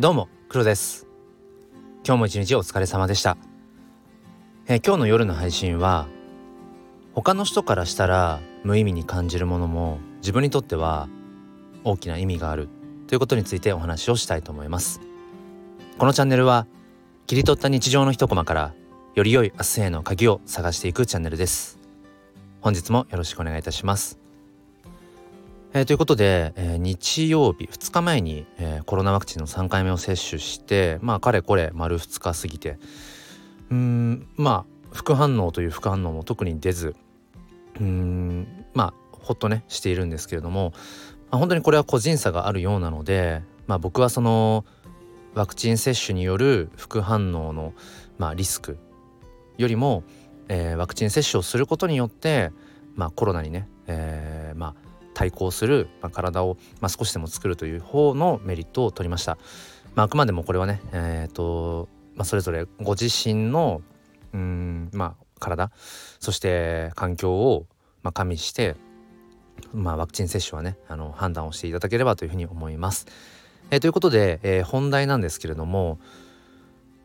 どうも黒です。今日も一日お疲れ様でした、え今日の夜の配信は他の人からしたら無意味に感じるものも自分にとっては大きな意味があるということについてお話をしたいと思います。このチャンネルは切り取った日常の一コマからより良い明日への鍵を探していくチャンネルです。本日もよろしくお願いいたします。えーということで、えー日曜日2日前に、えーコロナワクチンの3回目を接種してまあかれこれ丸2日過ぎてうんまあ副反応という副反応も特に出ずうんまあほっとねしているんですけれども、まあ、本当にこれは個人差があるようなので、まあ、僕はそのワクチン接種による副反応の、まあ、リスクよりも、えーワクチン接種をすることによって、まあ、コロナにね、えーまあ対抗する、まあ、体を、まあ、少しでも作るという方のメリットを取りました。まあ、あくまでもこれはね、えーとまあ、それぞれご自身のうんまあ体そして環境を、まあ、加味して、まあ、ワクチン接種はねあの判断をしていただければというふうに思います。えーということで、えー本題なんですけれども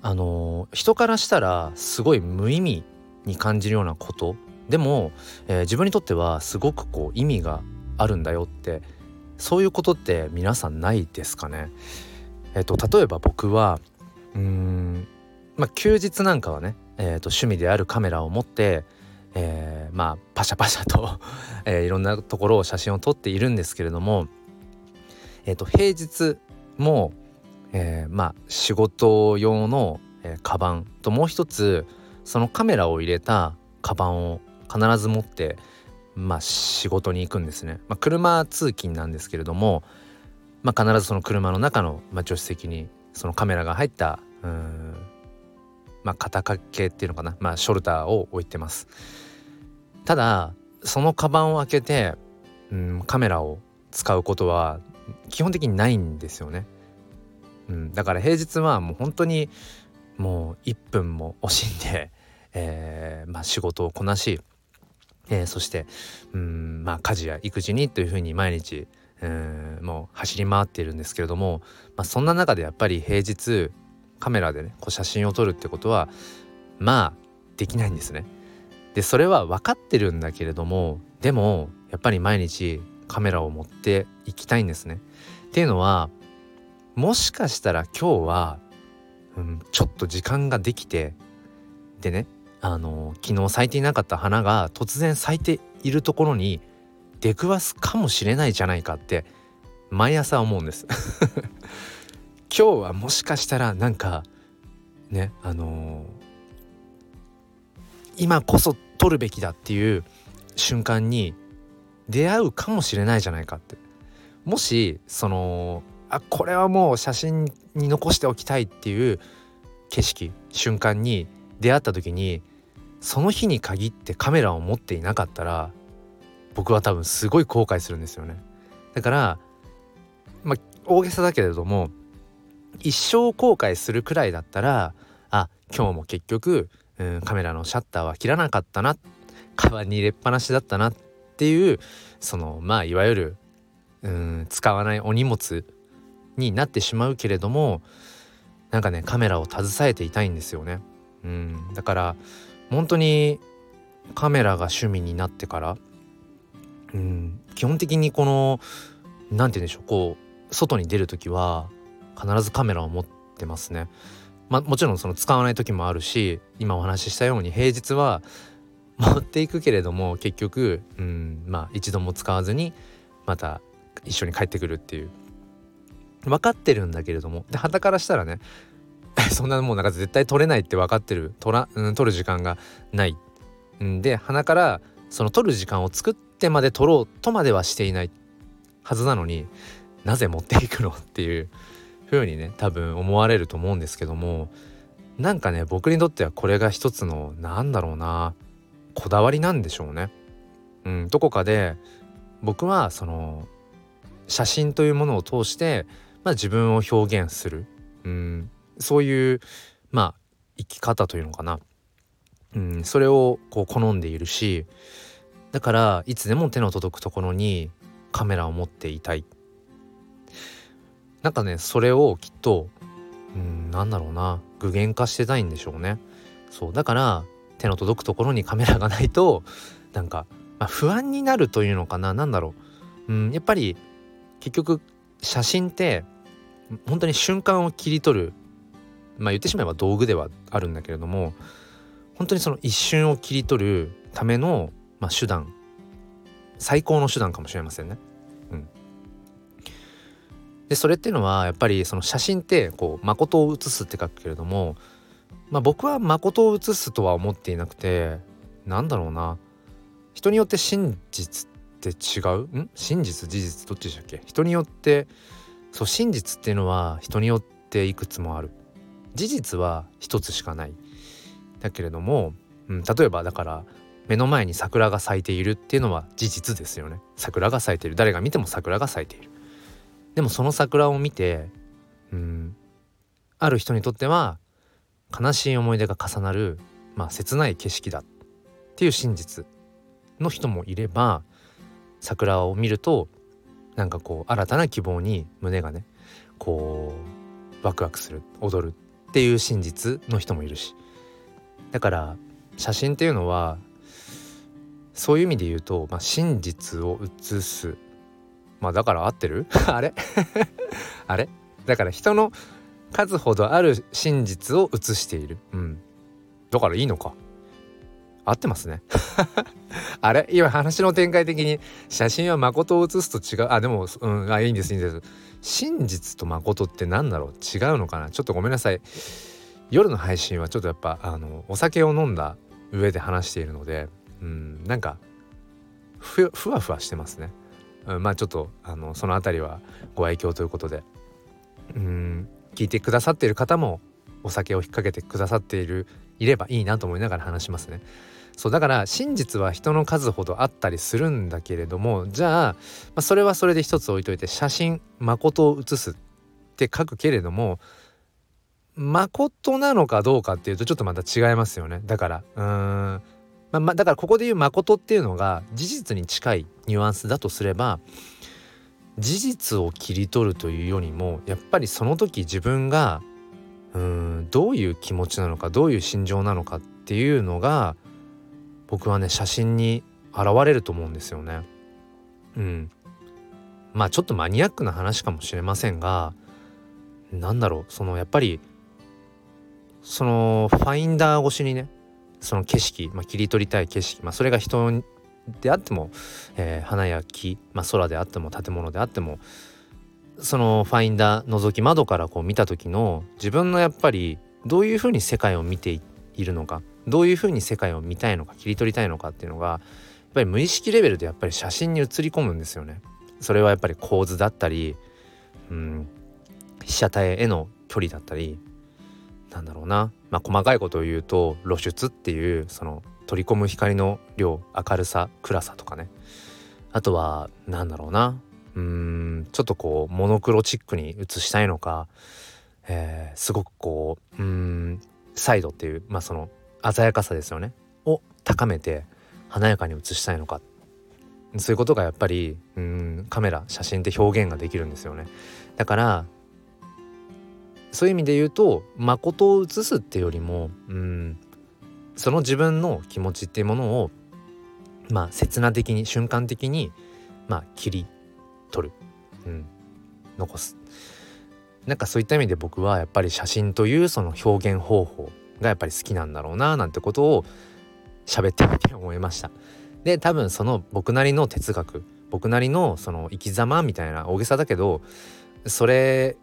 あのー人からしたらすごい無意味に感じるようなことでも、えー自分にとってはすごくこう意味があるんだよってそういうことって皆さんないですかね？えっ、と例えば僕はうーんまあ休日なんかはね、えーと趣味であるカメラを持って、えーまあパシャパシャと、えーいろんなところを写真を撮っているんですけれどもえっ、と平日も、えーまあ仕事用の、えー、カバンともう一つそのカメラを入れたカバンを必ず持ってまあ仕事に行くんですね。まあ、車通勤なんですけれども、まあ、必ずその車の中の、まあ、助手席にそのカメラが入ったうんまあ肩掛けっていうのかな、まあ、ショルダーを置いてます。ただそのカバンを開けてうんカメラを使うことは基本的にないんですよね。うん、だから平日はもう本当にもう1分も惜しんで、えーまあ、仕事をこなし、えーそしてうんまあ家事や育児にというふうに毎日うんもう走り回っているんですけれども、まあ、そんな中でやっぱり平日カメラでねこう写真を撮るってことはまあできないんですね。でそれは分かってるんだけれどもでもやっぱり毎日カメラを持っていきたいんですね。っていうのはもしかしたら今日は、うん、ちょっと時間ができてでねあの昨日咲いていなかった花が突然咲いているところに出くわすかもしれないじゃないかって毎朝思うんです。今日はもしかしたらなんかねあの今こそ撮るべきだっていう瞬間に出会うかもしれないじゃないかって。もしそのあこれはもう写真に残しておきたいっていう景色瞬間に出会った時にその日に限ってカメラを持っていなかったら僕は多分すごい後悔するんですよねだからまあ大げさだけれども一生後悔するくらいだったらあ今日も結局、うん、カメラのシャッターは切らなかったなカバンに入れっぱなしだったなっていうそのまあいわゆる、うん、使わないお荷物になってしまうけれどもなんかねカメラを携えていたいんですよね。うん、だから本当にカメラが趣味になってから、うん、基本的にこの何て言うんでしょうこう外に出る時は必ずカメラを持ってますね。まあ、もちろんその使わない時もあるし今お話ししたように平日は持っていくけれども結局、うん、まあ一度も使わずにまた一緒に帰ってくるっていう分かってるんだけれどもで旗からしたらね そんなもうなんか絶対取れないって分かってる。取ら、うん、取る時間がない。んで鼻からその取る時間を作ってまで取ろうとまではしていないはずなのになぜ持っていくのっていう風にね多分思われると思うんですけどもなんかね僕にとってはこれが一つのなんだろうなこだわりなんでしょうね。うん、どこかで僕はその写真というものを通して、まあ、自分を表現する、うん、そういうまあ生き方というのかな、うん、それをこう好んでいるしだからいつでも手の届くところにカメラを持っていたい。なんかねそれをきっとうんなんだろうな具現化してたいんでしょうね。そうだから手の届くところにカメラがないとなんか、まあ、不安になるというのかな。何だろう。うんやっぱり結局写真って本当に瞬間を切り取るまあ言ってしまえば道具ではあるんだけれども本当にその一瞬を切り取るための、まあ、手段最高の手段かもしれませんね。うん、でそれっていうのはやっぱりその写真ってこう誠を写すって書くけれども、まあ、僕は誠を写すとは思っていなくてなんだろうな。人によって真実って違う？ん？真実事実どっちでしたっけ？人によってそう真実っていうのは人によっていくつもある。事実は一つしかない。だけれども、うん、例えばだから目の前に桜が咲いているっていうのは事実ですよね。桜が咲いている。誰が見ても桜が咲いている。でもその桜を見てうんある人にとっては悲しい思い出が重なるまあ切ない景色だっていう真実の人もいれば桜を見るとなんかこう新たな希望に胸がねこうワクワクする踊る。っていう真実の人もいるし。だから写真っていうのはそういう意味で言うと、まあ、真実を写す。まあだから合ってる？あれ？あれ？だから人の数ほどある真実を写している。うん。だからいいのか。合ってますね。あれ？今話の展開的に写真は誠を写すと違う？あでもうんあいいんですいいんです。真実と誠って何だろう？違うのかな？ちょっとごめんなさい。夜の配信はちょっとやっぱあのお酒を飲んだ上で話しているのでうんなんかふふわふわしてますね、うん、まあちょっとあのその辺りはご愛嬌ということで。うん聞いてくださっている方もお酒を引っ掛けてくださっているいればいいなと思いながら話しますね。そうだから真実は人の数ほどあったりするんだけれどもじゃあ、まあ、それはそれで一つ置いといて写真誠を写すって書くけれども誠なのかどうかっていうとちょっとまた違いますよね。だからうーん。ま、まだからここで言う誠っていうのが事実に近いニュアンスだとすれば事実を切り取るというよりもやっぱりその時自分がうーんどういう気持ちなのかどういう心情なのかっていうのが僕はね写真に現れると思うんですよね。うん、まあちょっとマニアックな話かもしれませんが何だろうそのやっぱりそのファインダー越しにねその景色、まあ、切り取りたい景色、まあ、それが人であっても、えー、花や木、まあ、空であっても建物であってもそのファインダー覗き窓からこう見た時の自分のやっぱりどういうふうに世界を見ているのかどういうふうに世界を見たいのか切り取りたいのかっていうのがやっぱり無意識レベルでやっぱり写真に写り込むんですよね。それはやっぱり構図だったり、うん、被写体への距離だったりなんだろうな、まあ、細かいことを言うと露出っていうその取り込む光の量明るさ暗さとかね。あとは何だろうな。うんちょっとこうモノクロチックに写したいのか、えー、すごくこううんサイドっていうまあその鮮やかさですよね。を高めて華やかに写したいのか。そういうことがやっぱりうんカメラ写真って表現ができるんですよね。だからそういう意味で言うと誠を写すっていうよりもうんその自分の気持ちっていうものをまあ刹那的に瞬間的にまあ切り取る、うん、残す。なんかそういった意味で僕はやっぱり写真というその表現方法がやっぱり好きなんだろうななんてことを喋ってみて思いました。で多分その僕なりの哲学僕なりのその生き様みたいな大げさだけどそれ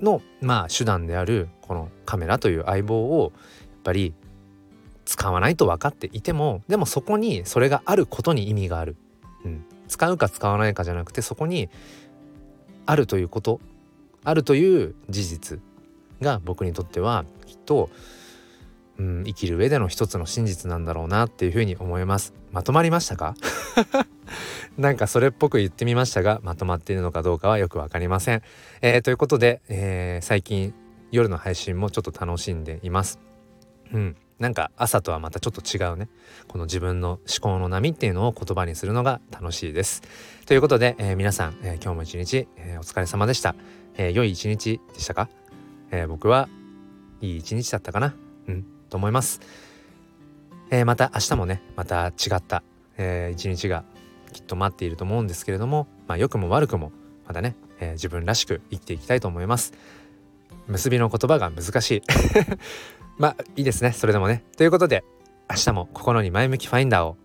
のまあ手段であるこのカメラという相棒をやっぱり使わないと分かっていてもでもそこにそれがあることに意味がある、うん、使うか使わないかじゃなくてそこにあるということあるという事実。が僕にとってはきっと、うん、生きる上での一つの真実なんだろうなっていうふうに思います。まとまりましたか？なんかそれっぽく言ってみましたがまとまっているのかどうかはよく分かりません、えー、ということで、えー、最近夜の配信もちょっと楽しんでいます。うんなんか朝とはまたちょっと違うね。この自分の思考の波っていうのを言葉にするのが楽しいです。ということで、えー、皆さん、えー、今日も一日、えー、お疲れ様でした、えー、良い一日でしたか？えー、僕はいい一日だったかな？うんと思います、えー、また明日もねまた違った、えー、一日がきっと待っていると思うんですけれどもまあ良くも悪くもまたね、えー、自分らしく生きていきたいと思います。結びの言葉が難しい。まあいいですねそれでもね。ということで明日も心に前向きファインダーを